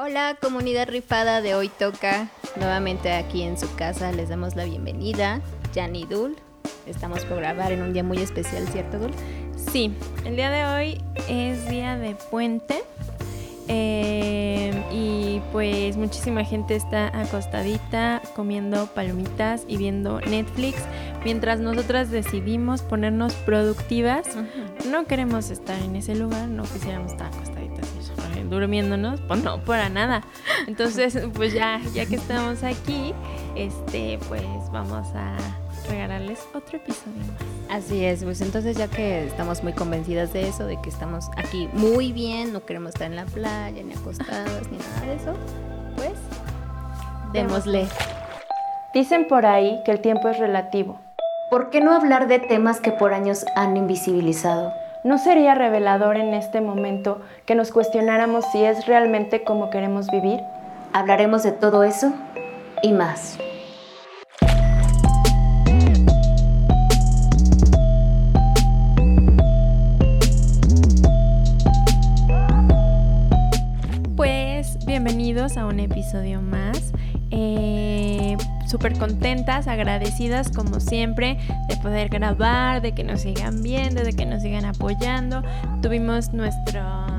Hola comunidad rifada de Hoy Toca, nuevamente aquí en su casa les damos la bienvenida, Jan y Dul. Estamos por grabar en un día muy especial, ¿cierto Dul? Sí, el día de hoy es día de puente eh, y pues muchísima gente está acostadita comiendo palomitas y viendo Netflix mientras nosotras decidimos ponernos productivas. No queremos estar en ese lugar, no quisiéramos estar acostaditas y durmiéndonos, pues no, para nada. Entonces, pues ya, ya que estamos aquí, este, pues vamos a regalarles otro episodio más. Así es, pues entonces ya que estamos muy convencidas de eso, de que estamos aquí muy bien, no queremos estar en la playa, ni acostadas, ni nada de eso, pues démosle. Dicen por ahí que el tiempo es relativo. ¿Por qué no hablar de temas que por años han invisibilizado? ¿No sería revelador en este momento que nos cuestionáramos si es realmente como queremos vivir? Hablaremos de todo eso y más. Pues bienvenidos a un episodio más. Eh, Súper contentas, agradecidas como siempre de poder grabar, de que nos sigan viendo, de que nos sigan apoyando. Tuvimos nuestro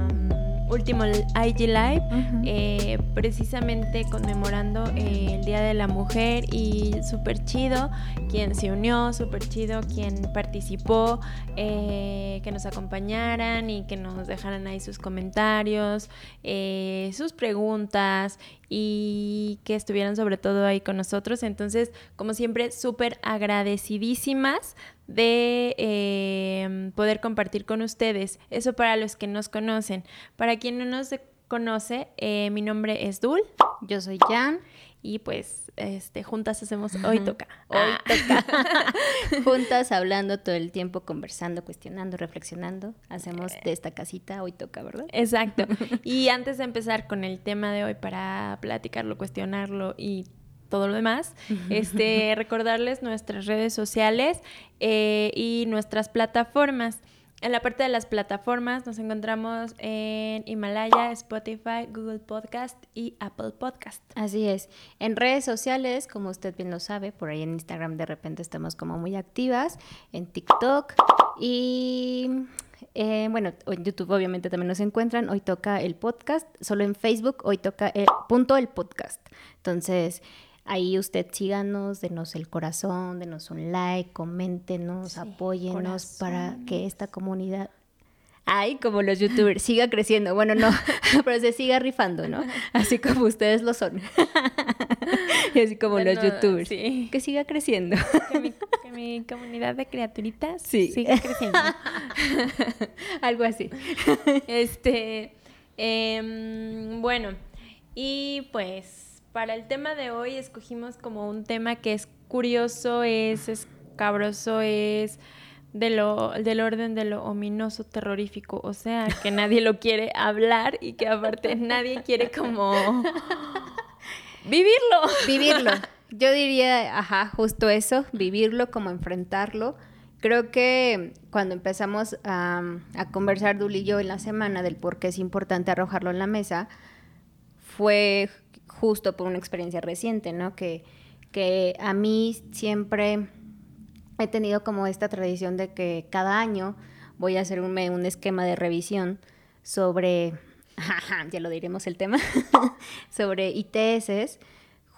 último IG Live, eh, precisamente conmemorando eh, el Día de la Mujer y súper chido quien se unió, súper chido quien participó, eh, que nos acompañaran y que nos dejaran ahí sus comentarios, sus preguntas y que estuvieran sobre todo ahí con nosotros. Entonces, como siempre, súper agradecidísimas de eh, poder compartir con ustedes. Eso para los que nos conocen. Para quien no nos conoce, eh, mi nombre es Dul. Yo soy Jan. Y pues este, juntas hacemos Hoy Toca. Hoy ah. Toca. juntas hablando todo el tiempo, conversando, cuestionando, reflexionando. Hacemos de esta casita Hoy Toca, ¿verdad? Exacto. Y antes de empezar con el tema de hoy para platicarlo, cuestionarlo y todo lo demás, este, recordarles nuestras redes sociales eh, y nuestras plataformas. En la parte de las plataformas nos encontramos en Himalaya, Spotify, Google Podcast y Apple Podcast. Así es. En redes sociales, como usted bien lo sabe, por ahí en Instagram de repente estamos como muy activas, en TikTok y eh, bueno, en YouTube obviamente también nos encuentran. Hoy toca el podcast, solo en Facebook hoy toca el punto el podcast. Entonces, Ahí usted síganos, denos el corazón, denos un like, coméntenos, apóyenos para que esta comunidad ay, como los youtubers, siga creciendo. Bueno, no, pero se siga rifando, ¿no? Así como ustedes lo son. y así como los youtubers. Que siga creciendo. Que mi, comunidad de criaturitas siga creciendo. Algo así. Este, em, bueno, y pues para el tema de hoy escogimos como un tema que es curioso, es escabroso, es de lo, del orden de lo ominoso, terrorífico, o sea, que nadie lo quiere hablar y que aparte nadie quiere como vivirlo. Vivirlo. Yo diría, ajá, justo eso, vivirlo, como enfrentarlo. Creo que cuando empezamos a, a conversar Dul y yo en la semana del por qué es importante arrojarlo en la mesa, fue justo por una experiencia reciente, ¿no? Que, que a mí siempre he tenido como esta tradición de que cada año voy a hacer un, un esquema de revisión sobre, ya lo diremos el tema, sobre ITS,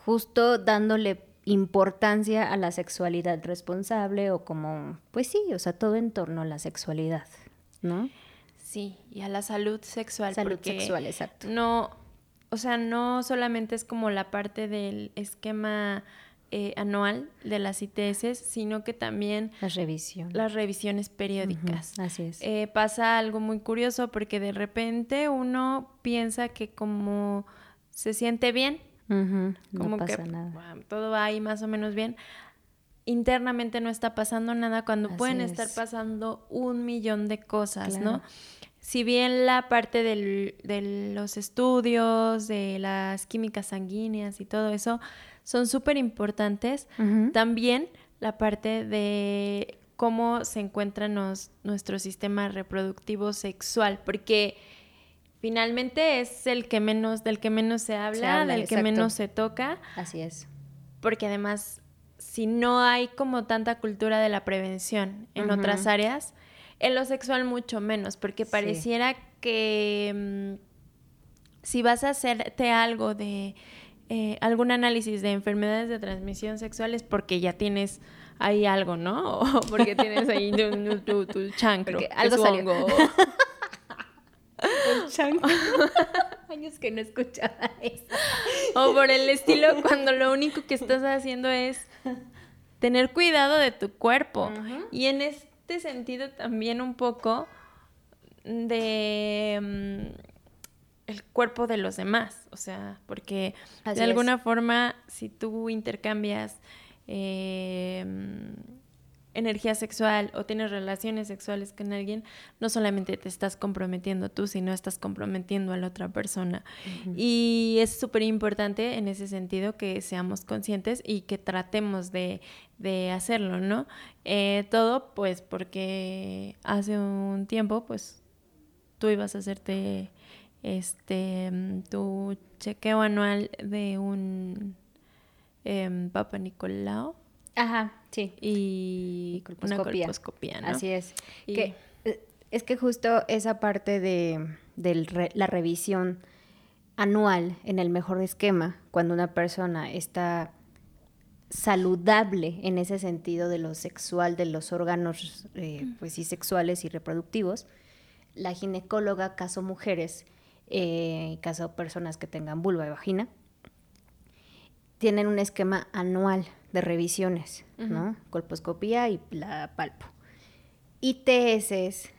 justo dándole importancia a la sexualidad responsable o como, pues sí, o sea, todo en torno a la sexualidad, ¿no? Sí, y a la salud sexual. Salud sexual, exacto. No, o sea, no solamente es como la parte del esquema eh, anual de las ITS, sino que también las revisiones, las revisiones periódicas. así es. Eh, pasa algo muy curioso porque de repente uno piensa que como se siente bien, como pasa que nada. todo va ahí más o menos bien. Internamente no está pasando nada cuando pueden estar pasando un millón de cosas, ¿no? Si bien la parte de los estudios, de las químicas sanguíneas y todo eso son súper importantes, también la parte de cómo se encuentra nuestro sistema reproductivo sexual, porque finalmente es el que menos, del que menos se habla, del que menos se toca. Así es. Porque además, si no hay como tanta cultura de la prevención en otras áreas, en lo sexual mucho menos, porque pareciera que mm, si vas a hacerte algo de eh, algún análisis de enfermedades de transmisión sexual es porque ya tienes ahí algo, ¿no? O porque tienes ahí tu, tu, chancro. algo salió. El chancro. Años que no escuchaba eso. O por el estilo cuando lo único que estás haciendo es tener cuidado de tu cuerpo. Y en este sentido también un poco de mm, el cuerpo de los demás, o sea, porque de alguna forma si tú intercambias em, energía sexual o tienes relaciones sexuales con alguien, no solamente te estás comprometiendo tú, sino estás comprometiendo a la otra persona. Y es súper importante en ese sentido que seamos conscientes y que tratemos de, hacerlo, ¿no? Eh, todo pues porque hace un tiempo pues tú ibas a hacerte este, tu chequeo anual de un eh, Papa Nicolau. Ajá, sí. Y una colposcopía, ¿no? Así es. Que, eh, es que justo esa parte de, la revisión anual en el mejor esquema, cuando una persona está saludable en ese sentido de lo sexual, de los órganos, eh, pues sí, sexuales y reproductivos, la ginecóloga, caso mujeres, en caso personas que tengan vulva y vagina, tienen un esquema anual de revisiones, ¿no? Colposcopía y la palpo. ITS,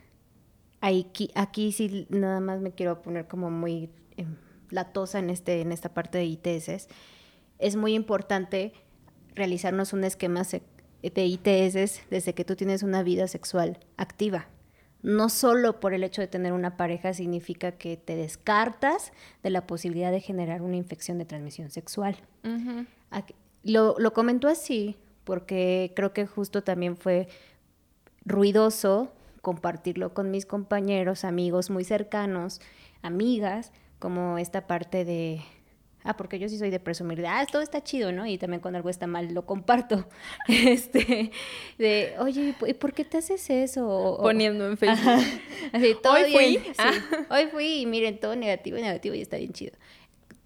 aquí, aquí sí nada más me quiero poner como muy eh, latosa en, este, en esta parte de ITS. Es muy importante realizarnos un esquema de ITS desde que tú tienes una vida sexual activa no solo por el hecho de tener una pareja significa que te descartas de la posibilidad de generar una infección de transmisión sexual. Lo, lo comentó así porque creo que justo también fue ruidoso compartirlo con mis compañeros, amigos muy cercanos, amigas, como esta parte de Ah, porque yo sí soy de presumir, de, ah, todo está chido, ¿no? Y también cuando algo está mal lo comparto. Este, de, oye, ¿y por qué te haces eso? Poniendo en Facebook. Así, todo Hoy fui. Ah. Hoy fui y miren, todo negativo y negativo y está bien chido.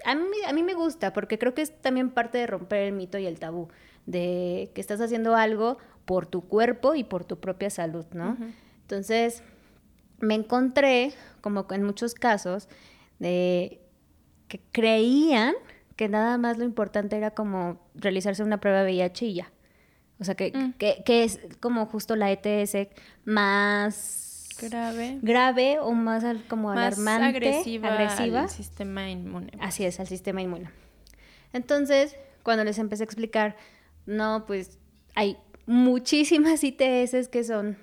A mí, a mí me gusta porque creo que es también parte de romper el mito y el tabú, de que estás haciendo algo por tu cuerpo y por tu propia salud, ¿no? Entonces, me encontré, como en muchos casos, de que creían que nada más lo importante era como realizarse una prueba de VIH y ya. O sea, que, mm. que, que, es como justo la ETS más grave, grave o más como alarmante, agresiva, agresiva al sistema inmune. Así es, al sistema inmune. Entonces, cuando les empecé a explicar, no, pues hay muchísimas ITS que son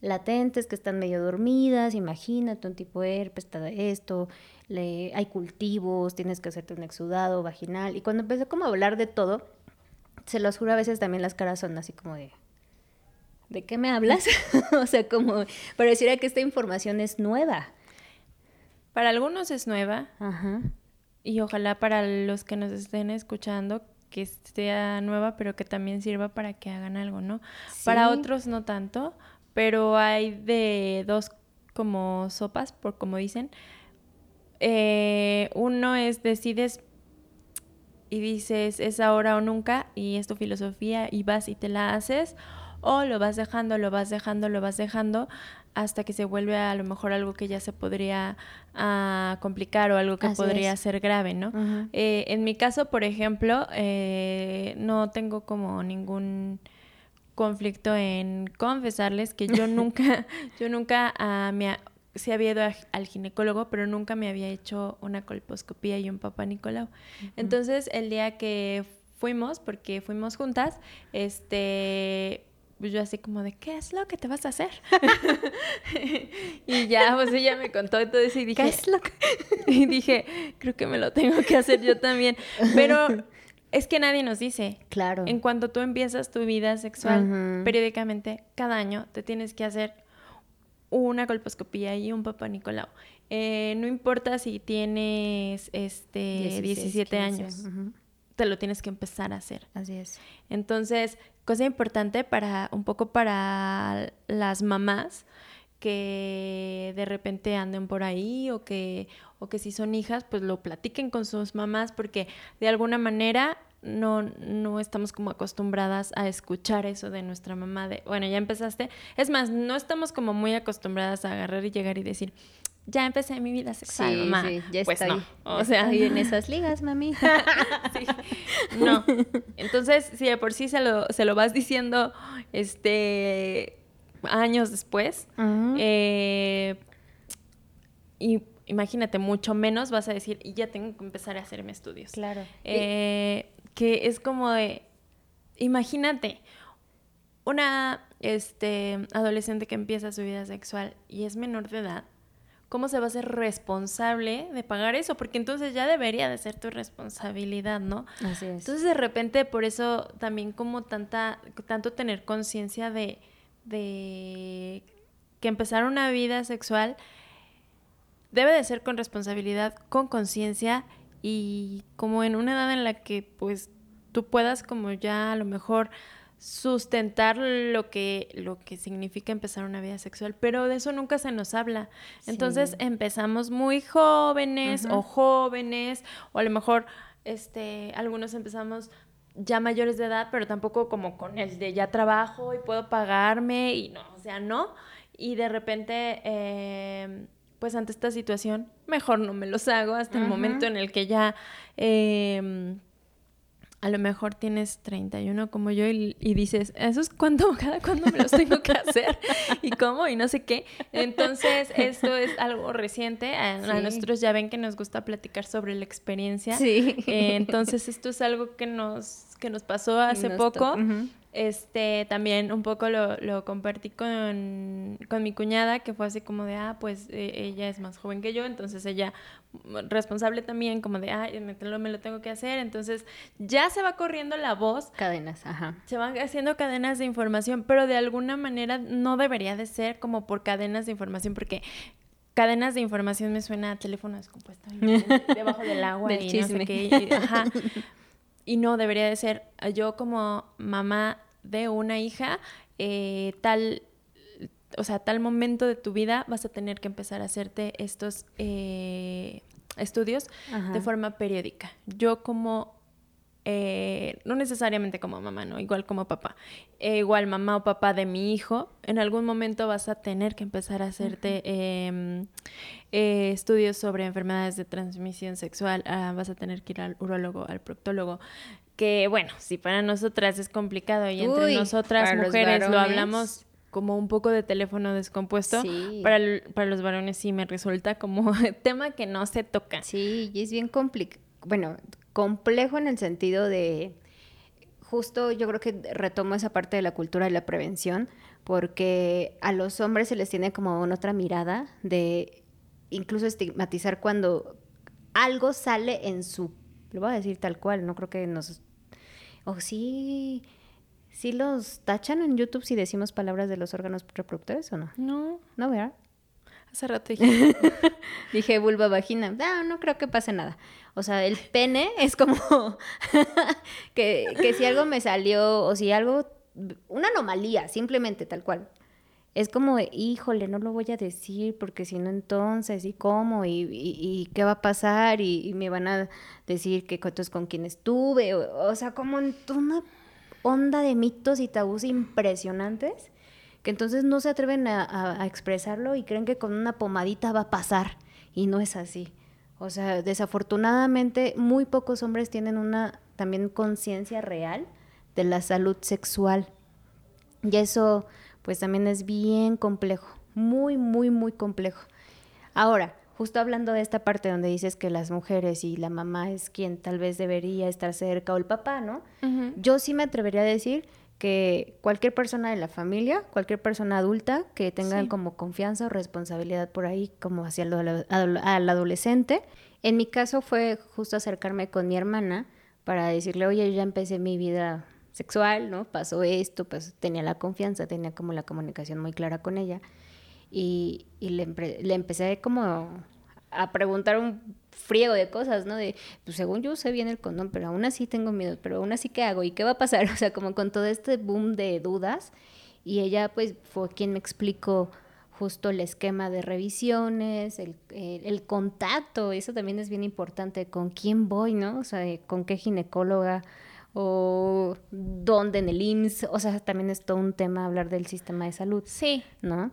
latentes, que están medio dormidas, imagínate un tipo de herpes, esto, le, hay cultivos, tienes que hacerte un exudado vaginal. Y cuando empecé como a hablar de todo, se los juro a veces también las caras son así como de, ¿de qué me hablas? o sea, como pareciera que esta información es nueva. Para algunos es nueva. Ajá. Y ojalá para los que nos estén escuchando que sea nueva, pero que también sirva para que hagan algo, ¿no? Para otros no tanto, pero hay de dos como sopas, por como dicen. Eh, uno es decides y dices es ahora o nunca y es tu filosofía y vas y te la haces o lo vas dejando, lo vas dejando, lo vas dejando hasta que se vuelve a, lo mejor algo que ya se podría ah, complicar o algo que podría ser grave, ¿no? Eh, en mi caso, por ejemplo, eh, no tengo como ningún conflicto en confesarles que yo nunca, yo nunca uh, me sí había ido al ginecólogo, pero nunca me había hecho una colposcopía y un papá Nicolau. Entonces, el día que fuimos, porque fuimos juntas, este, pues yo así como de, ¿qué es lo que te vas a hacer? y ya, pues ella me contó todo eso y dije, ¿qué es lo que? y dije, creo que me lo tengo que hacer yo también. Pero es que nadie nos dice. Claro. En cuanto tú empiezas tu vida sexual periódicamente, cada año te tienes que hacer una colposcopía y un papá Nicolau. Eh, no importa si tienes este 17 años, te lo tienes que empezar a hacer. Así es. Entonces, cosa importante para un poco para las mamás que de repente anden por ahí o que o que si son hijas, pues lo platiquen con sus mamás porque de alguna manera no, no estamos como acostumbradas a escuchar eso de nuestra mamá de, bueno, ya empezaste. Es más, no estamos como muy acostumbradas a agarrar y llegar y decir, ya empecé mi vida sexual, mamá. Sí, ya pues estoy, O sea, en esas ligas, mami. sí. No. Entonces, si de por sí se lo, se lo vas diciendo este años después, eh, y imagínate, mucho menos vas a decir, y ya tengo que empezar a hacerme estudios. Claro. Eh, que es como de, imagínate, una este, adolescente que empieza su vida sexual y es menor de edad, ¿cómo se va a ser responsable de pagar eso? Porque entonces ya debería de ser tu responsabilidad, ¿no? Así es. Entonces de repente por eso también como tanta, tanto tener conciencia de, de que empezar una vida sexual debe de ser con responsabilidad, con conciencia y como en una edad en la que pues tú puedas como ya a lo mejor sustentar lo que, lo que significa empezar una vida sexual, pero de eso nunca se nos habla. Entonces empezamos muy jóvenes o jóvenes, o a lo mejor este, algunos empezamos ya mayores de edad, pero tampoco como con el de ya trabajo y puedo pagarme y no, o sea, no. Y de repente eh, pues ante esta situación, mejor no me los hago hasta el momento en el que ya em, a lo mejor tienes 31 como yo y, dices, ¿eso es cuándo, cada cuándo me los tengo que hacer? ¿Y cómo? Y no sé qué. Entonces, esto es algo reciente. A, nosotros ya ven que nos gusta platicar sobre la experiencia. Sí. Eh, entonces, esto es algo que nos, que nos pasó hace poco. Este, también un poco lo, lo compartí con, con, mi cuñada, que fue así como de, ah, pues e, ella es más joven que yo, entonces ella responsable también, como de, ah, me, me, lo tengo que hacer, entonces ya se va corriendo la voz. Cadenas, ajá. Se van haciendo cadenas de información, pero de alguna manera no debería de ser como por cadenas de información, porque cadenas de información me suena a teléfono descompuesto debajo del agua y no sé qué. ajá. Y no, debería de ser yo como mamá de una hija, eh, tal, o sea, tal momento de tu vida vas a tener que empezar a hacerte estos eh, estudios de forma periódica. Yo como eh, no necesariamente como mamá, ¿no? Igual como papá. Eh, igual mamá o papá de mi hijo, en algún momento vas a tener que empezar a hacerte em, eh, estudios sobre enfermedades de transmisión sexual, ah, vas a tener que ir al urólogo, al proctólogo. Que bueno, si para nosotras es complicado y entre nosotras mujeres lo hablamos como un poco de teléfono descompuesto. Para, para los varones sí me resulta como tema que no se toca. Sí, y es bien complicado. Bueno, complejo en el sentido de, justo yo creo que retomo esa parte de la cultura de la prevención, porque a los hombres se les tiene como una otra mirada de incluso estigmatizar cuando algo sale en su, lo voy a decir tal cual, no creo que nos, o sí, sí los tachan en YouTube si decimos palabras de los órganos reproductores o no. No. No, ¿verdad? Hace rato dije. dije vulva vagina. No, no creo que pase nada. O sea, el pene es como que, que si algo me salió o si algo, una anomalía, simplemente tal cual. Es como, híjole, no lo voy a decir porque si no entonces, ¿y cómo? ¿Y, y, qué va a pasar? Y, me van a decir que es con quién estuve. O, sea, como una onda de mitos y tabús impresionantes que entonces no se atreven a, expresarlo y creen que con una pomadita va a pasar. Y no es así. O sea, desafortunadamente muy pocos hombres tienen una también conciencia real de la salud sexual. Y eso pues también es bien complejo, muy, muy, muy complejo. Ahora, justo hablando de esta parte donde dices que las mujeres y la mamá es quien tal vez debería estar cerca o el papá, ¿no? Yo sí me atrevería a decir que cualquier persona de la familia, cualquier persona adulta que tenga como confianza o responsabilidad por ahí, como hacia el, al adolescente. En mi caso fue justo acercarme con mi hermana para decirle, oye, yo ya empecé mi vida sexual, ¿no? Pasó esto, pues tenía la confianza, tenía como la comunicación muy clara con ella. y, le, le empecé como a preguntar un friego de cosas, ¿no? De, pues según yo sé bien el condón, pero aún así tengo miedo, pero aún así, ¿qué hago? ¿Y qué va a pasar? O sea, como con todo este boom de dudas. Y ella, pues, fue quien me explicó justo el esquema de revisiones, el, el, contacto, eso también es bien importante, con quién voy, ¿no? O sea, con qué ginecóloga o dónde en el IMSS, o sea, también es todo un tema hablar del sistema de salud. Sí. ¿No?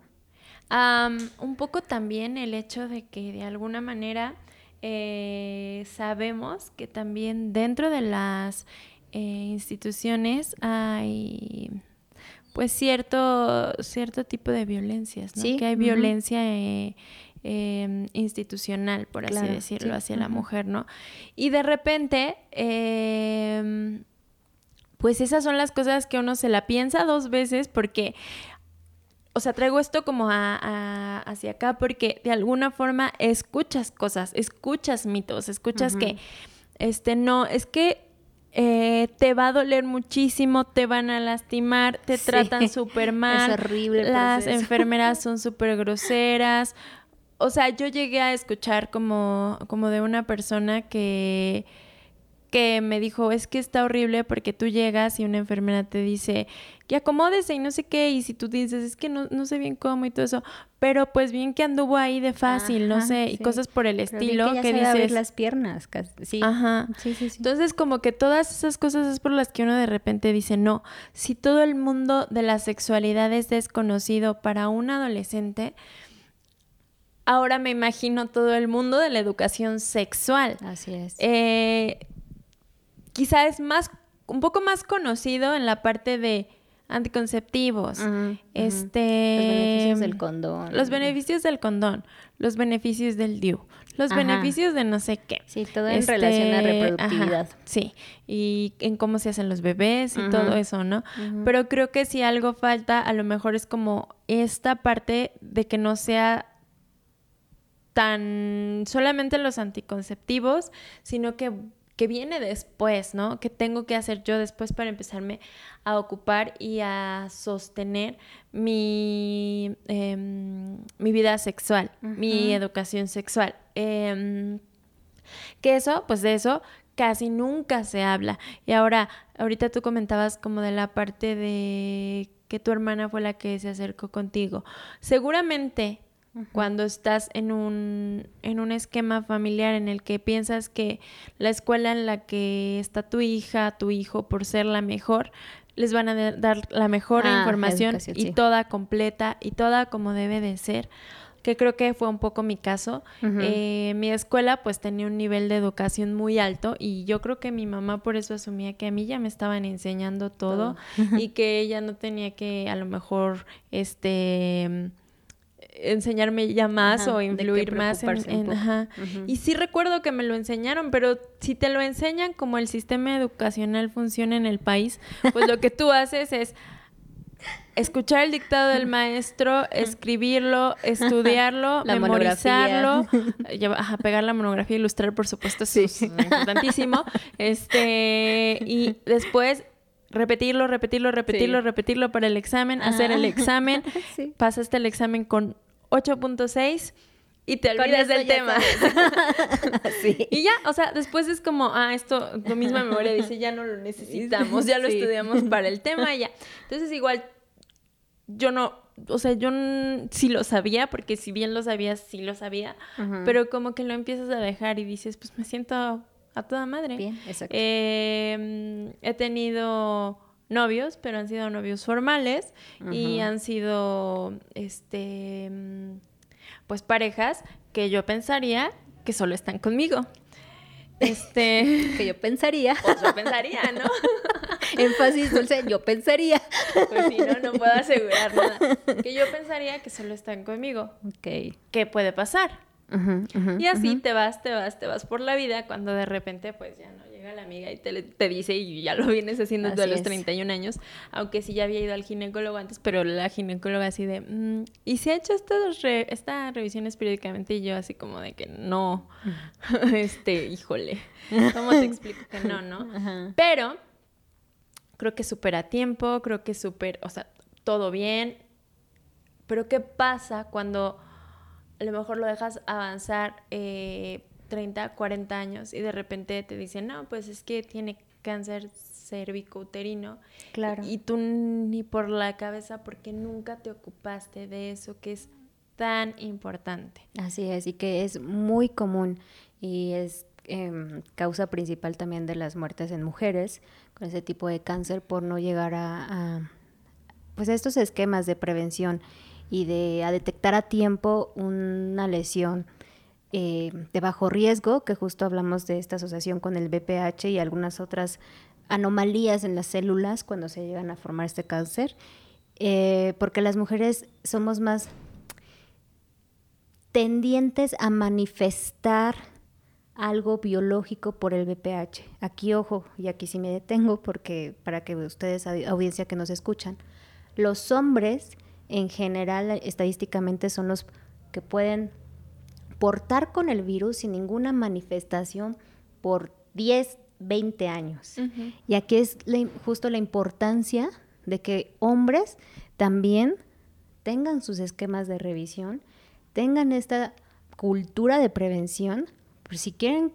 un poco también el hecho de que de alguna manera eh, sabemos que también dentro de las eh, instituciones hay pues cierto, cierto tipo de violencias, ¿no? Que hay violencia eh, em, institucional, por así decirlo, hacia la mujer, ¿no? Y de repente, em, pues esas son las cosas que uno se la piensa dos veces porque o sea, traigo esto como a, hacia acá porque de alguna forma escuchas cosas, escuchas mitos, escuchas que, este, no, es que eh, te va a doler muchísimo, te van a lastimar, te tratan súper mal. Es horrible. Las enfermeras son súper groseras. O sea, yo llegué a escuchar como, como de una persona que que me dijo, es que está horrible porque tú llegas y una enfermera te dice, que acomódese y no sé qué, y si tú dices, es que no, no sé bien cómo y todo eso, pero pues bien que anduvo ahí de fácil, no sé, y cosas por el estilo, que, dices... las piernas, sí. Ajá. Sí, sí, sí. Entonces como que todas esas cosas es por las que uno de repente dice, no, si todo el mundo de la sexualidad es desconocido para un adolescente, ahora me imagino todo el mundo de la educación sexual. Así es. Eh, quizá es más, un poco más conocido en la parte de anticonceptivos, este, los beneficios del condón, los beneficios del condón, los beneficios del DIU, los beneficios de no sé qué. Sí, todo en relación a este, reproductividad. sí, y en cómo se hacen los bebés y todo eso, ¿no? Pero creo que si algo falta, a lo mejor es como esta parte de que no sea tan solamente los anticonceptivos, sino que que viene después, ¿no? ¿Qué tengo que hacer yo después para empezarme a ocupar y a sostener mi, em, mi vida sexual, mi educación sexual? Em, que eso, pues de eso casi nunca se habla. Y ahora, ahorita tú comentabas como de la parte de que tu hermana fue la que se acercó contigo. Seguramente cuando estás en un, en un esquema familiar en el que piensas que la escuela en la que está tu hija, tu hijo, por ser la mejor, les van a dar la mejor ah, información y toda completa y toda como debe de ser que creo que fue un poco mi caso. Eh, mi escuela pues tenía un nivel de educación muy alto y yo creo que mi mamá por eso asumía que a mí ya me estaban enseñando todo. y que ella no tenía que a lo mejor este enseñarme ya más o influir más en, ajá. y sí recuerdo que me lo enseñaron pero si te lo enseñan como el sistema educacional funciona en el país pues lo que tú haces es escuchar el dictado del maestro, escribirlo, estudiarlo, memorizarlo, ajá, pegar la monografía, ilustrar, por supuesto, sí. es importantísimo. Este, y después repetirlo, repetirlo, repetirlo, repetirlo para el examen, hacer el examen, pasaste el examen con 8.6 y te olvidas del tema. Y ya, o sea, después es como, ah, esto, tu misma memoria dice, ya no lo necesitamos, ya lo estudiamos para el tema, ya. Entonces, igual, yo no, o sea, yo sí lo sabía, porque si bien lo sabía, sí lo sabía, pero como que lo empiezas a dejar y dices, pues me siento a toda madre. Bien, exacto. Em, he tenido novios, pero han sido novios formales y han sido, este, pues parejas que yo pensaría que solo están conmigo. Este. que yo pensaría. Pues yo pensaría, ¿no? Énfasis dulce, yo pensaría. Pues sí, no, no puedo asegurar nada. Que yo pensaría que solo están conmigo. Ok. ¿Qué puede pasar? y así te vas, te vas, te vas por la vida cuando de repente pues ya no llega la amiga y te, te dice y ya lo vienes haciendo desde los 31 años, aunque sí ya había ido al ginecólogo antes, pero la ginecóloga así de, mm, ¿y si ha hecho estas, estas revisiones periódicamente? Y yo así como de que no, este, híjole, ¿cómo te explico que no, no? Pero creo que súper a tiempo, creo que súper, o sea, todo bien, pero ¿qué pasa cuando a lo mejor lo dejas avanzar 30, eh, 40 años y de repente te dicen, no, pues es que tiene cáncer cervicouterino. Claro. Y tú ni por la cabeza porque nunca te ocupaste de eso que es tan importante. Así es, y que es muy común y es em, causa principal también de las muertes en mujeres con ese tipo de cáncer por no llegar a, pues estos esquemas de prevención y de a detectar a tiempo una lesión eh, de bajo riesgo, que justo hablamos de esta asociación con el BPH y algunas otras anomalías en las células cuando se llegan a formar este cáncer, eh, porque las mujeres somos más tendientes a manifestar algo biológico por el BPH. Aquí, ojo, y aquí sí me detengo porque para que ustedes, audiencia que nos escuchan, los hombres en general estadísticamente son los que pueden portar con el virus sin ninguna manifestación por 10, 20 años. Y aquí es justo la importancia de que hombres también tengan sus esquemas de revisión, tengan esta cultura de prevención, por si quieren,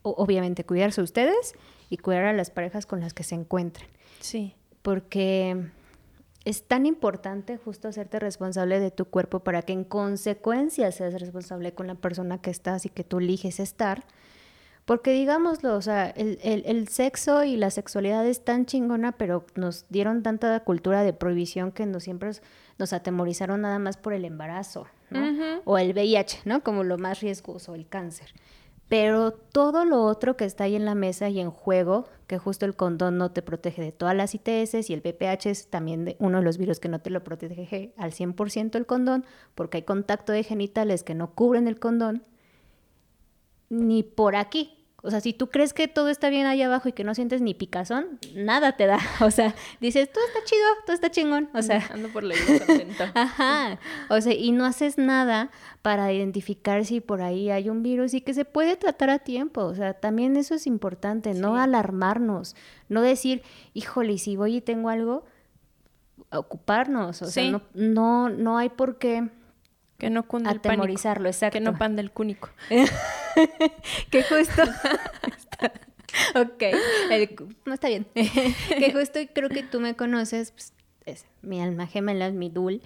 obviamente, cuidarse ustedes y cuidar a las parejas con las que se encuentren. Sí. Porque es tan importante justo hacerte responsable de tu cuerpo para que en consecuencia seas responsable con la persona que estás y que tú eliges estar. Porque digámoslo, o sea, el, sexo y la sexualidad es tan chingona, pero nos dieron tanta cultura de prohibición que nos siempre nos atemorizaron nada más por el embarazo, ¿no? O el VIH, ¿no? Como lo más riesgoso, el cáncer. Pero todo lo otro que está ahí en la mesa y en juego, que justo el condón no te protege de todas las ITS y el VPH es también de uno de los virus que no te lo protege al 100% el condón, porque hay contacto de genitales que no cubren el condón, ni por aquí, o sea, si tú crees que todo está bien ahí abajo y que no sientes ni picazón, nada te da. O sea, dices, todo está chido, todo está chingón. O sea, ando por la vida contento. Ajá. O sea, y no haces nada para identificar si por ahí hay un virus y que se puede tratar a tiempo. O sea, también eso es importante, no alarmarnos, no decir, híjole, si voy y tengo algo, ocuparnos. O sea, no, no, no hay por qué que no cunde Atemorizarlo, exacto. Que no panda el cúnico. que justo... ok, no está bien. que justo creo que tú me conoces, pues, es mi alma gemela, mi dul.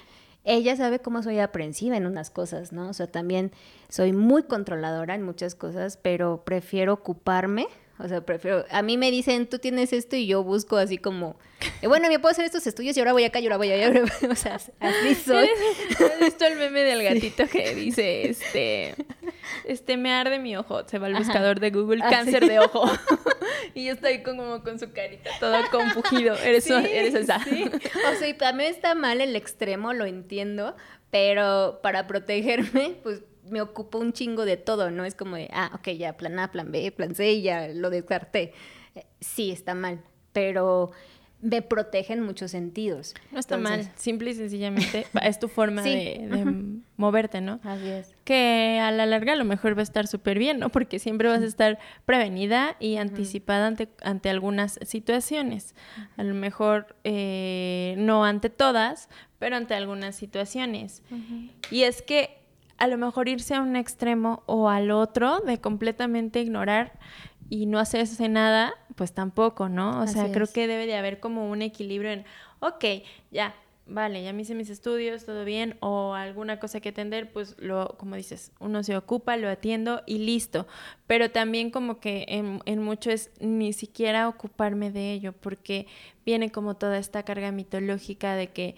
Ella sabe cómo soy aprensiva en unas cosas, ¿no? O sea, también soy muy controladora en muchas cosas, pero prefiero ocuparme o sea, prefiero, a mí me dicen, tú tienes esto y yo busco así como, eh, bueno, me puedo hacer estos estudios y ahora voy acá y ahora voy allá. O sea, así soy. ¿Has visto el meme del gatito que dice, este, este, me arde mi ojo? Se va al buscador de Google, ah, cáncer de ojo. y yo estoy como con su carita todo compugido. Eres, eres esa. O sea, y también está mal el extremo, lo entiendo, pero para protegerme, pues me ocupo un chingo de todo, ¿no? Es como de, ah, ok, ya plan A, plan B, plan C y ya lo descarté. Eh, sí, está mal, pero me protege en muchos sentidos. No está mal, simple y sencillamente es tu forma de, moverte, ¿no? Así es. Que a la larga a lo mejor va a estar súper bien, ¿no? Porque siempre vas a estar prevenida y anticipada ante, ante algunas situaciones. A lo mejor eh, no ante todas, pero ante algunas situaciones. Y es que a lo mejor irse a un extremo o al otro de completamente ignorar y no hacerse nada, pues tampoco, ¿no? O sea, creo que debe de haber como un equilibrio en, ok, ya, vale, ya me hice mis estudios, todo bien, o alguna cosa que atender, pues lo, como dices, uno se ocupa, lo atiendo y listo. Pero también como que en, en mucho es ni siquiera ocuparme de ello, porque viene como toda esta carga mitológica de que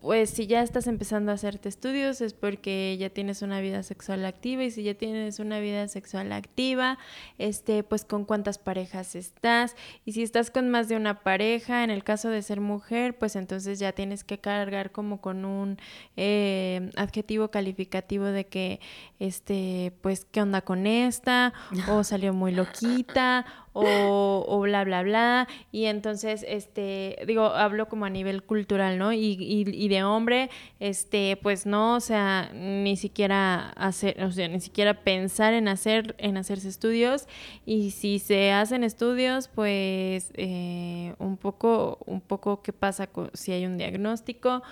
pues si ya estás empezando a hacerte estudios es porque ya tienes una vida sexual activa y si ya tienes una vida sexual activa, este, pues con cuántas parejas estás y si estás con más de una pareja, en el caso de ser mujer, pues entonces ya tienes que cargar como con un eh, adjetivo calificativo de que, este, pues, ¿qué onda con esta? O salió muy loquita, o, o, bla, bla, bla. Y entonces, este, digo, hablo como a nivel cultural, ¿no? Y, y, y, de hombre, este, pues no, o sea, ni siquiera hacer, o sea, ni siquiera pensar en hacer, en hacerse estudios. Y si se hacen estudios, pues eh, un poco, un poco qué pasa con, si hay un diagnóstico,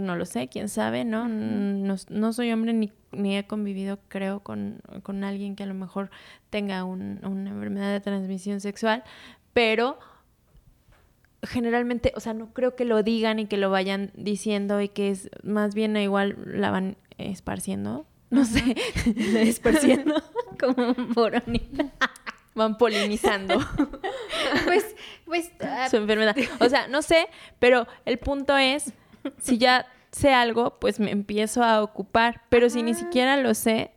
no lo sé, quién sabe, ¿no? No, no soy hombre ni ni he convivido, creo, con, con alguien que a lo mejor tenga un, una enfermedad de transmisión sexual, pero generalmente, o sea, no creo que lo digan y que lo vayan diciendo y que es más bien igual la van esparciendo, no sé, esparciendo como boronita. Van polinizando. pues, pues. Uh... Su enfermedad. O sea, no sé, pero el punto es, si ya sé algo, pues me empiezo a ocupar, pero si ni siquiera lo sé...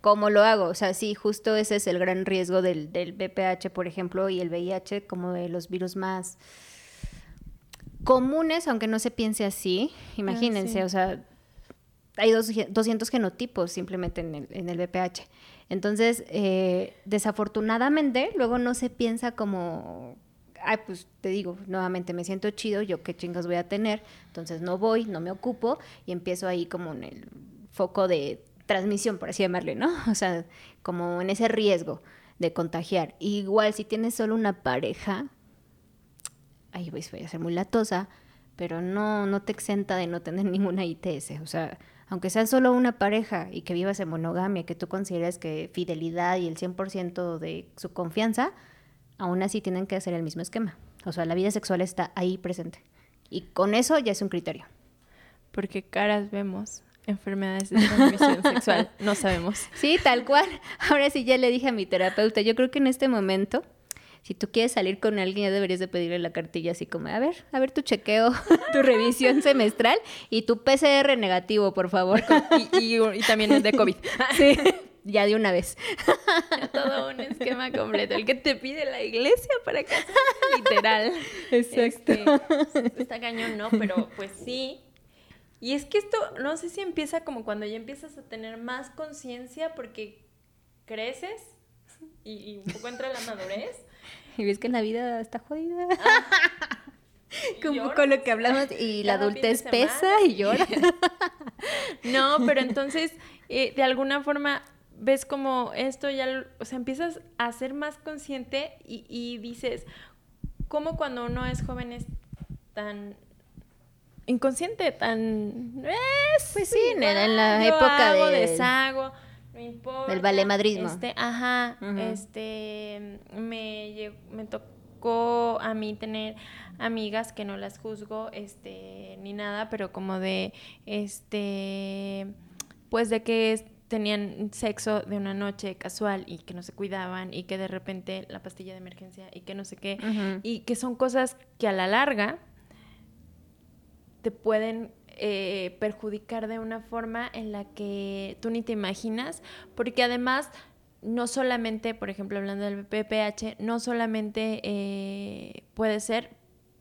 ¿Cómo lo hago? O sea, sí, justo ese es el gran riesgo del, del BPH, por ejemplo, y el VIH, como de los virus más comunes, aunque no se piense así. Imagínense, ah, o sea, hay dos, 200 genotipos simplemente en el, en el BPH. Entonces, eh, desafortunadamente, luego no se piensa como ay, pues te digo, nuevamente me siento chido, yo qué chingas voy a tener, entonces no voy, no me ocupo y empiezo ahí como en el foco de transmisión, por así llamarle, ¿no? O sea, como en ese riesgo de contagiar. Igual si tienes solo una pareja, ahí voy, a ser muy latosa, pero no, no te exenta de no tener ninguna ITS. O sea, aunque sea solo una pareja y que vivas en monogamia, que tú consideres que fidelidad y el 100% de su confianza, aún así tienen que hacer el mismo esquema. O sea, la vida sexual está ahí presente. Y con eso ya es un criterio. Porque caras vemos, enfermedades de transmisión sexual, no sabemos. Sí, tal cual. Ahora sí ya le dije a mi terapeuta, yo creo que en este momento, si tú quieres salir con alguien, ya deberías de pedirle la cartilla así como, a ver, a ver tu chequeo, tu revisión semestral y tu PCR negativo, por favor. Y, y, y también el de COVID. Sí ya de una vez. Todo un esquema completo, el que te pide la iglesia para casarte, literal. Exacto. Este, está cañón, ¿no? Pero pues sí. Y es que esto, no sé si empieza como cuando ya empiezas a tener más conciencia porque creces y, un poco entra la madurez. Y ves que la vida está jodida. Ah. Como con lo que hablamos y la adultez pesa y llora. no, pero entonces, eh, de alguna forma, ves como esto ya, o sea, empiezas a ser más consciente y, dices, ¿cómo cuando uno es joven es tan inconsciente, tan... pues sí, en, la época de... deshago, no importa. El valemadrismo. Este, ajá, este, me, me tocó a mí tener amigas que no las juzgo, este, ni nada, pero como de, este, pues de que tenían sexo de una noche casual y que no se cuidaban y que de repente la pastilla de emergencia y que no sé qué, y que son cosas que a la larga te pueden eh, perjudicar de una forma en la que tú ni te imaginas, porque además no solamente, por ejemplo, hablando del PPH, no solamente eh, puede ser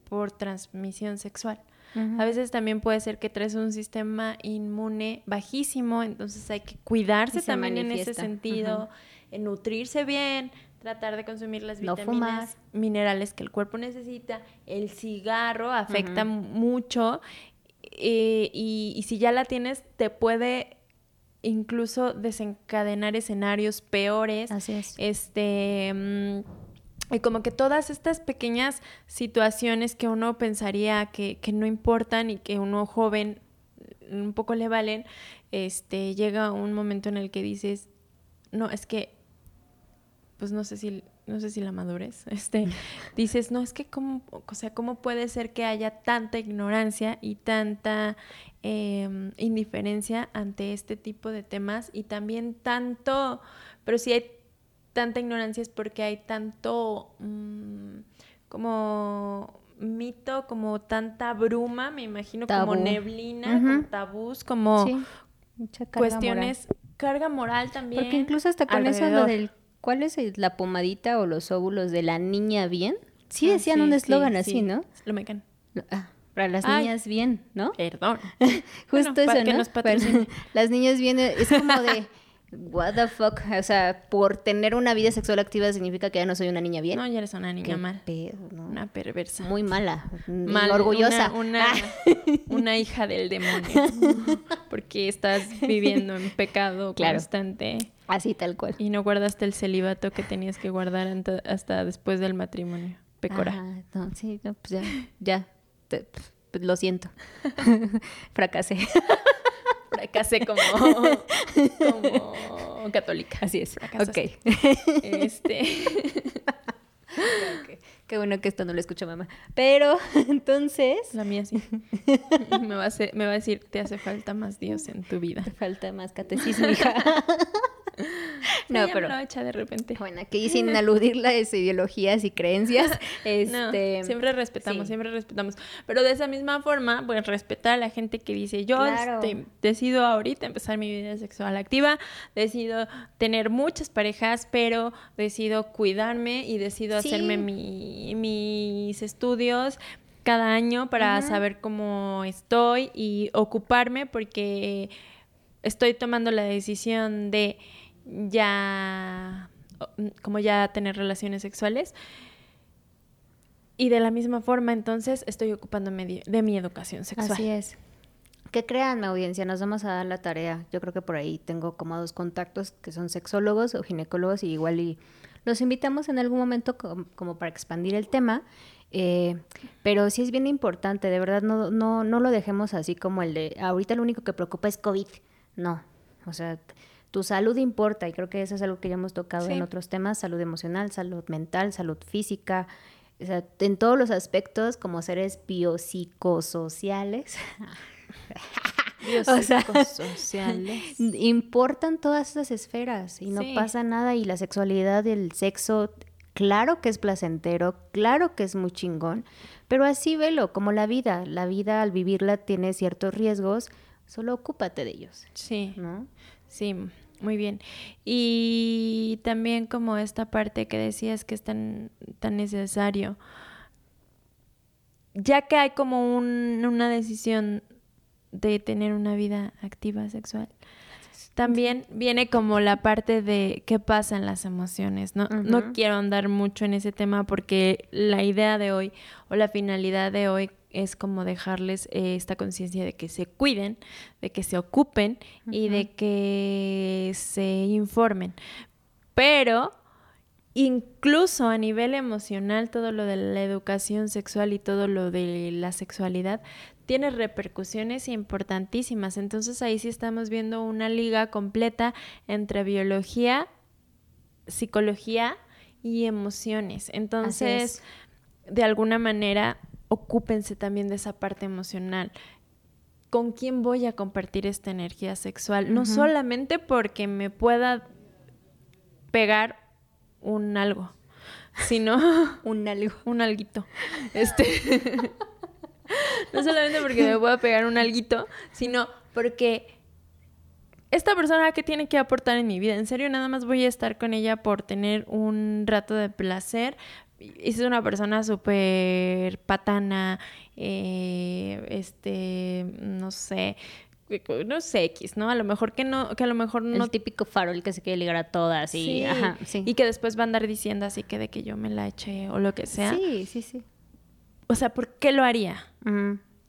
por transmisión sexual. A veces también puede ser que traes un sistema inmune bajísimo, entonces hay que cuidarse también en ese sentido, en nutrirse bien, tratar de consumir las vitaminas, minerales que el cuerpo necesita. El cigarro afecta mucho eh, y, si ya la tienes, te puede incluso desencadenar escenarios peores. Así es. Este. Mm, como que todas estas pequeñas situaciones que uno pensaría que, que, no importan y que uno joven un poco le valen, este, llega un momento en el que dices, no, es que, pues no sé si, no sé si la madurez, este, dices, no, es que cómo, o sea, cómo puede ser que haya tanta ignorancia y tanta em, indiferencia ante este tipo de temas y también tanto, pero si hay tanta ignorancia es porque hay tanto mm, como mito, como tanta bruma, me imagino, como neblina, como tabús, como cuestiones, carga moral también. Porque incluso hasta con eso lo del ¿cuál es la pomadita o los óvulos de la niña bien? Sí ah, decían un eslogan así, ¿no? Lo mecan. Ah, para las niñas bien, ¿no? Perdón. Justo eso, ¿no? las niñas bien es como de what the fuck, o sea, por tener una vida sexual activa significa que ya no soy una niña bien. No, ya eres una niña Qué mal. pedo, ¿no? Una perversa. Muy mala, Mal, orgullosa. Una, una, una hija del demonio. Porque estás viviendo en pecado Claro. constante Así tal cual. y no guardaste el celibato que tenías que guardar hasta después del matrimonio. Pecora. Ajá, no, sí, no, pues ya, ya, te- pues lo siento. Fracasé. Fracasé como, como católica. Así es. Fracasaste. Ok. Este, Ok. Qué bueno que esto no lo escucha mamá. Pero entonces, la mía sí. Me va, a hacer- me va a decir, te hace falta más Dios en tu vida. te falta más catecismo, hija. No, no, me pero echa de repente. bueno, aquí sin aludir las ideologías y creencias, No, este, siempre respetamos, sí. siempre respetamos. Pero de esa misma forma, pues respetar a la gente que dice, yo Claro. este, decido ahorita empezar mi vida sexual activa, decido tener muchas parejas, pero decido cuidarme y decido Sí. hacerme mi- mis estudios cada año para Ajá. saber cómo estoy y ocuparme porque estoy tomando la decisión de ya como ya tener relaciones sexuales y de la misma forma entonces estoy ocupándome de, mi educación sexual. Así es. Que créanme, audiencia, nos vamos a dar la tarea. Yo creo que por ahí tengo como dos contactos que son sexólogos o ginecólogos y igual y los invitamos en algún momento com- como para expandir el tema. eh, pero sí es bien importante, de verdad, no, no, no lo dejemos así como el de ahorita lo único que preocupa es COVID. No, o sea, tu salud importa y creo que eso es algo que ya hemos tocado Sí. en otros temas, salud emocional, salud mental, salud física, o sea, en todos los aspectos como seres biopsicosociales. O sea, sociales. Importan todas esas esferas y no Sí. pasa nada y la sexualidad, el sexo, claro que es placentero, claro que es muy chingón, pero así velo, como la vida, la vida al vivirla tiene ciertos riesgos, solo ocúpate de ellos, Sí, ¿no? sí, muy bien. Y también como esta parte que decías que es tan, tan necesario, ya que hay como un- una decisión de tener una vida activa sexual, también viene como la parte de qué pasa en las emociones, ¿no? No quiero andar mucho en ese tema porque la idea de hoy o la finalidad de hoy es como dejarles eh, esta conciencia de que se cuiden, de que se ocupen y de que se informen. Pero incluso a nivel emocional, todo lo de la educación sexual y todo lo de la sexualidad tiene repercusiones importantísimas. Entonces ahí sí estamos viendo una liga completa entre biología, psicología y emociones. Entonces, de alguna manera, ocúpense también de esa parte emocional. ¿Con quién voy a compartir esta energía sexual? No solamente porque me pueda pegar un algo, sino Un algo. un alguito. Este. no solamente porque me pueda pegar un alguito, sino porque esta persona que tiene que aportar en mi vida, en serio, nada más voy a estar con ella por tener un rato de placer. Es una persona súper patana, eh, este, no sé, no sé, X, ¿no? A lo mejor que no, que a lo mejor no el típico farol que se quiere ligar a todas y, Sí, ajá, sí. y que después va a andar diciendo así que de que yo me la eché o lo que sea. Sí, sí, sí. O sea, ¿por qué lo haría?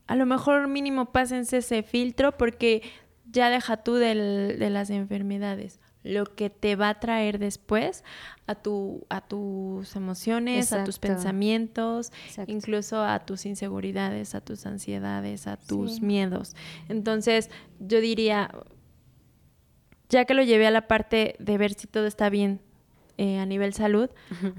A lo mejor mínimo pásense ese filtro porque ya deja tú del- de las enfermedades. Lo que te va a traer después a, tu, a tus emociones, a tus pensamientos, Exacto. incluso a tus inseguridades, a tus ansiedades, a tus Sí. miedos. Entonces, yo diría, ya que lo llevé a la parte de ver si todo está bien eh, a nivel salud,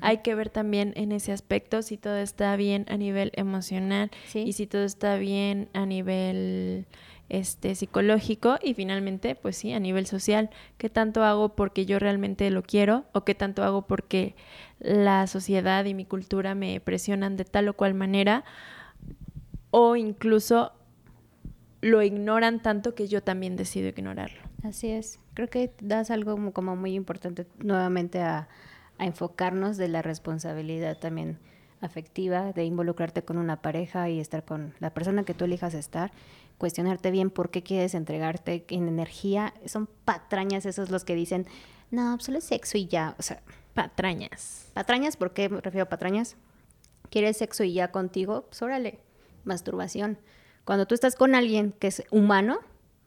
hay que ver también en ese aspecto si todo está bien a nivel emocional Sí. y si todo está bien a nivel este psicológico y finalmente pues sí a nivel social qué tanto hago porque yo realmente lo quiero o qué tanto hago porque la sociedad y mi cultura me presionan de tal o cual manera o incluso lo ignoran tanto que yo también decido ignorarlo Así es. Creo que das algo como- muy importante nuevamente a, a enfocarnos de la responsabilidad también afectiva, de involucrarte con una pareja y estar con la persona que tú elijas estar. Cuestionarte bien por qué quieres entregarte en energía. Son patrañas esos los que dicen, no, solo es sexo y ya. O sea, patrañas. Patrañas, ¿por qué me refiero a patrañas? ¿Quieres sexo y ya contigo? Pues órale, masturbación. Cuando tú estás con alguien que es humano,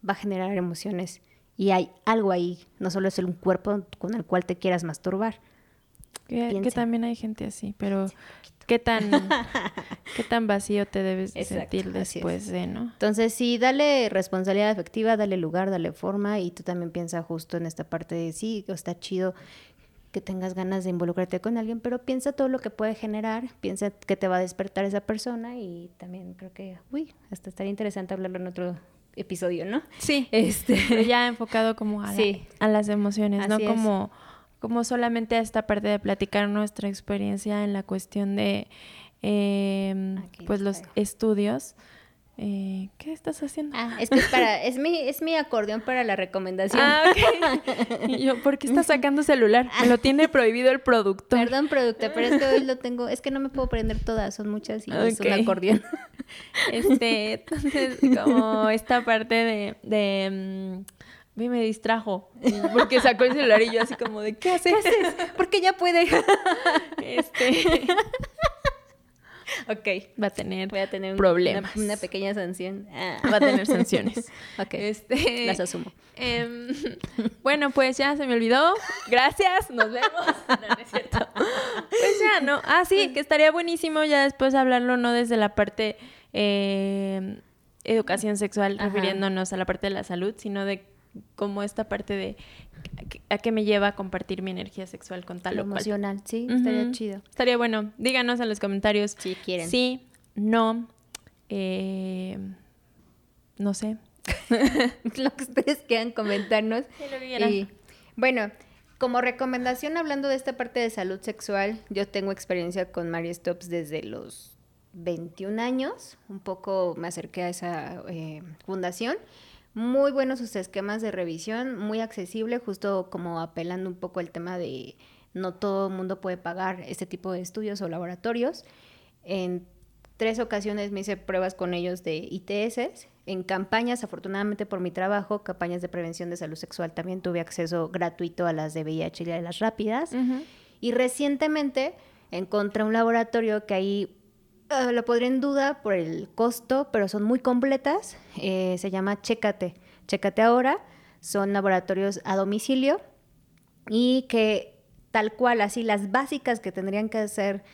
va a generar emociones. Y hay algo ahí, no solo es un cuerpo con el cual te quieras masturbar. Que, también hay gente así, pero ¿qué tan, qué tan vacío te debes sentir después de, no? Entonces, sí, dale responsabilidad afectiva, dale lugar, dale forma y tú también piensa justo en esta parte de sí, está chido que tengas ganas de involucrarte con alguien, pero piensa todo lo que puede generar, piensa que te va a despertar esa persona y también creo que, uy, hasta estaría interesante hablarlo en otro episodio, ¿no? Sí, este... ya enfocado como a, a las emociones, no como como solamente a esta parte de platicar nuestra experiencia en la cuestión de em, pues los estudios. Eh, ¿Qué estás haciendo? Ah, es que es para, es mi, es mi acordeón para la recomendación. Ah, ok. y yo, ¿por qué estás sacando celular? Me lo tiene prohibido el productor. Perdón, productor, pero es que hoy lo tengo, es que no me puedo prender todas, son muchas y es un acordeón. Este, entonces, como esta parte de, de mm, me distrajo. Porque sacó el celular y yo así como de, ¿qué haces? Porque ya puede. Este. ok. Va a tener Voy a tener problemas. Una, pequeña sanción. Ah. Va a tener sanciones. ok. Este, Las asumo. Em, bueno, pues ya se me olvidó. Gracias. Nos vemos. No, no es cierto. Pues ya, ¿no? Ah, sí, que estaría buenísimo ya después hablarlo, no desde la parte eh, educación sexual, refiriéndonos a la parte de la salud, sino de como esta parte de a qué me lleva a compartir mi energía sexual con tal Lo emocional, sí, estaría chido. Estaría bueno. Díganos en los comentarios. Si quieren. Sí, no, eh, no sé. lo que ustedes quieran comentarnos. y, bueno, como recomendación, hablando de esta parte de salud sexual, yo tengo experiencia con Mary Stops desde los 21 años. Un poco me acerqué a esa eh, fundación muy buenos sus esquemas de revisión, muy accesible, justo como apelando un poco al tema de no todo el mundo puede pagar este tipo de estudios o laboratorios. En tres ocasiones me hice pruebas con ellos de ITS. En campañas, afortunadamente por mi trabajo, campañas de prevención de salud sexual, también tuve acceso gratuito a las de VIH y a las rápidas. Y recientemente encontré un laboratorio que ahí Ah, lo podría en duda por el costo, pero son muy completas. Eh, se llama Chécate. Chécate ahora. Son laboratorios a domicilio y que tal cual, así las básicas que tendrían que hacer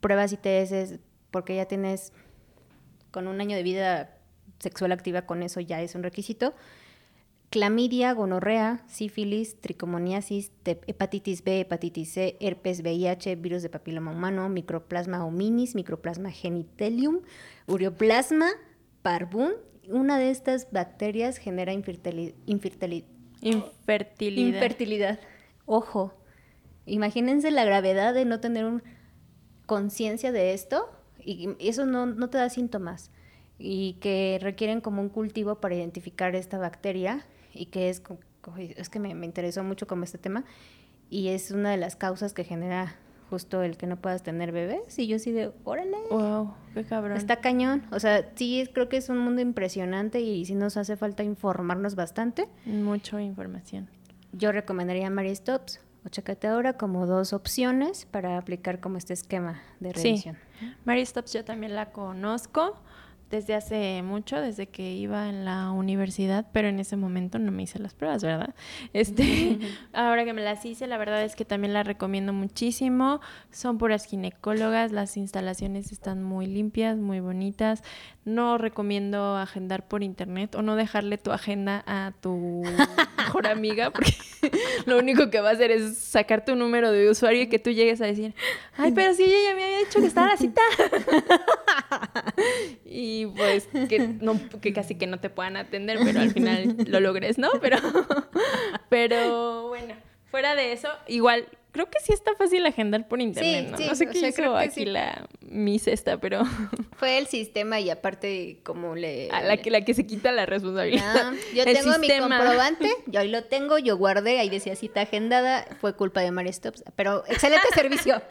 pruebas y ITS, porque ya tienes con un año de vida sexual activa, con eso ya es un requisito clamidia, gonorrea, sífilis, tricomoniasis, hepatitis B, hepatitis C, herpes, VIH, virus de papiloma humano, microplasma hominis, microplasma genitalium, ureoplasma, parvum. Una de estas bacterias genera infertilidad. Infertilidad. Infertilidad. Ojo, imagínense la gravedad de no tener conciencia de esto y eso no, no te da síntomas y que requieren como un cultivo para identificar esta bacteria y que es, es que me, interesó mucho como este tema y es una de las causas que genera justo el que no puedas tener bebés y yo sí de, órale. Wow, qué cabrón. Está cañón. O sea, sí, creo que es un mundo impresionante y sí nos hace falta informarnos bastante. Mucha información. Yo recomendaría Mary Stops o Checate ahora como dos opciones para aplicar como este esquema de revisión. Sí. Mary Stops yo también la conozco desde hace mucho, desde que iba en la universidad, pero en ese momento no me hice las pruebas, ¿verdad? Este, ahora que me las hice, la verdad es que también la recomiendo muchísimo. Son puras ginecólogas, las instalaciones están muy limpias, muy bonitas. No recomiendo agendar por internet o no dejarle tu agenda a tu mejor amiga, porque lo único que va a hacer es sacar tu número de usuario y que tú llegues a decir, ay, pero si ella ya me había dicho que estaba la cita. y pues que, no, que casi que no te puedan atender, pero al final lo logres, ¿no? Pero, pero bueno, fuera de eso, igual creo que sí está fácil agendar por internet, ¿no? no sé qué hizo aquí la Miss esta, pero... Fue el sistema y aparte como le... A la que, la que se quita la responsabilidad. Ah, yo tengo mi comprobante, yo ahí lo tengo, yo guardé, ahí decía cita agendada, fue culpa de Maristops, pero excelente servicio.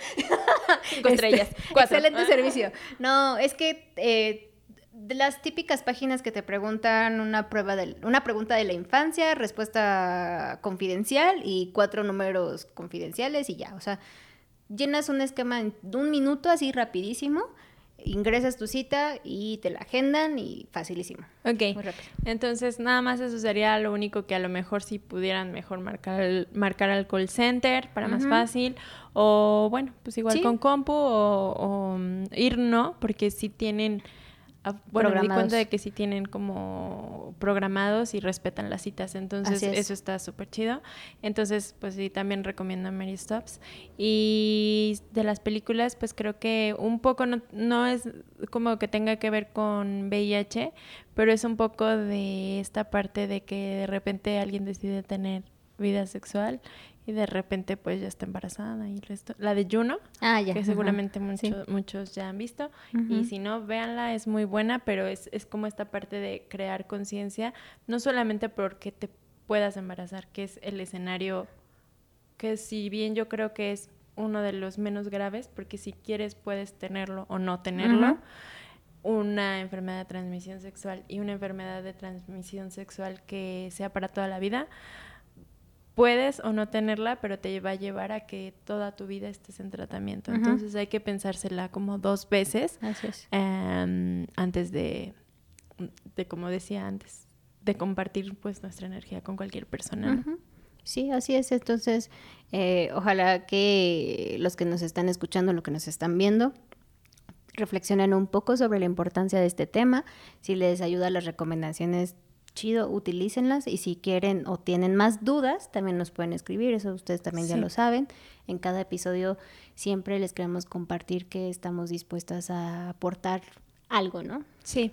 Estrellas. Este, excelente ah. servicio. No, es que... Eh, de las típicas páginas que te preguntan una prueba de, una pregunta de la infancia, respuesta confidencial y cuatro números confidenciales y ya. O sea, llenas un esquema en un minuto así rapidísimo ingresas tu cita y te la agendan y facilísimo. Ok. Entonces, nada más eso sería lo único que a lo mejor si pudieran mejor marcar, marcar al call center para más fácil. O bueno, pues igual con compu o, o, mm, ir no, porque si tienen Ah, bueno, me di cuenta de que sí tienen como programados y respetan las citas, entonces eso está súper chido. Entonces, pues sí, también recomiendo Mary Stops. Y de las películas, pues creo que un poco no, no es como que tenga que ver con VIH, pero es un poco de esta parte de que de repente alguien decide tener vida sexual y de repente pues ya está embarazada y resto. La de Juno, ah, que seguramente muchos ya han visto. Y si no, véanla, es muy buena, pero es, es como esta parte de crear conciencia, no solamente porque te puedas embarazar, que es el escenario que si bien yo creo que es uno de los menos graves, porque si quieres puedes tenerlo o no tenerlo, una enfermedad de transmisión sexual y una enfermedad de transmisión sexual que sea para toda la vida, puedes o no tenerla, pero te va a llevar a que toda tu vida estés en tratamiento. Entonces hay que pensársela como dos veces em, antes de, de, como decía antes, de compartir pues nuestra energía con cualquier persona. Sí, así es. Entonces, eh, ojalá que los que nos están escuchando, lo que nos están viendo, reflexionen un poco sobre la importancia de este tema. Si les ayuda las recomendaciones chido, utilícenlas y si quieren o tienen más dudas, también nos pueden escribir, eso ustedes también ya lo saben. En cada episodio siempre les queremos compartir que estamos dispuestas a aportar algo, ¿no? Sí,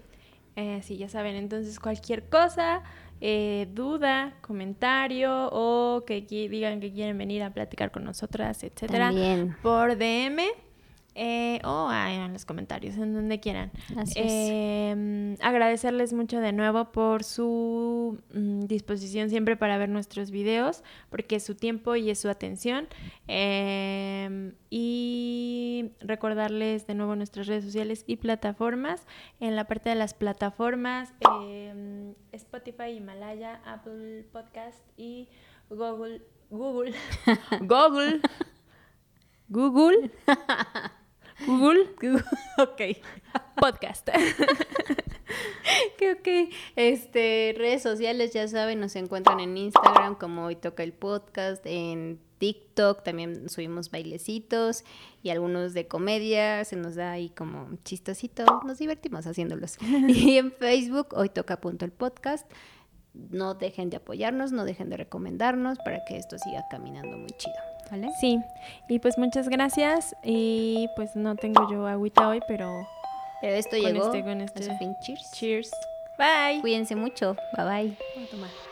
eh, sí, ya saben, entonces cualquier cosa, eh, duda, comentario o que digan que quieren venir a platicar con nosotras, etcétera, por DM eh, o en los comentarios, en donde quieran. Em, agradecerles mucho de nuevo por su mm, disposición siempre para ver nuestros videos, porque es su tiempo y es su atención. Em, y recordarles de nuevo nuestras redes sociales y plataformas. En la parte de las plataformas, em, Spotify, Himalaya, Apple Podcast y Google. Google. Google. Google. Google. ok. Podcast. que ok. Este, redes sociales, ya saben, nos encuentran en Instagram como Hoy Toca el Podcast, en TikTok también subimos bailecitos y algunos de comedia, se nos da ahí como chistosito, nos divertimos haciéndolos. y en Facebook, Hoy Toca Punto el Podcast. No dejen de apoyarnos, no dejen de recomendarnos para que esto siga caminando muy chido. Sí, y pues muchas gracias y pues no tengo yo agüita hoy, pero... Pero esto llegó este, con este... fin. Cheers. Cheers. Bye. Cuídense mucho. Bye bye. Voy a tomar.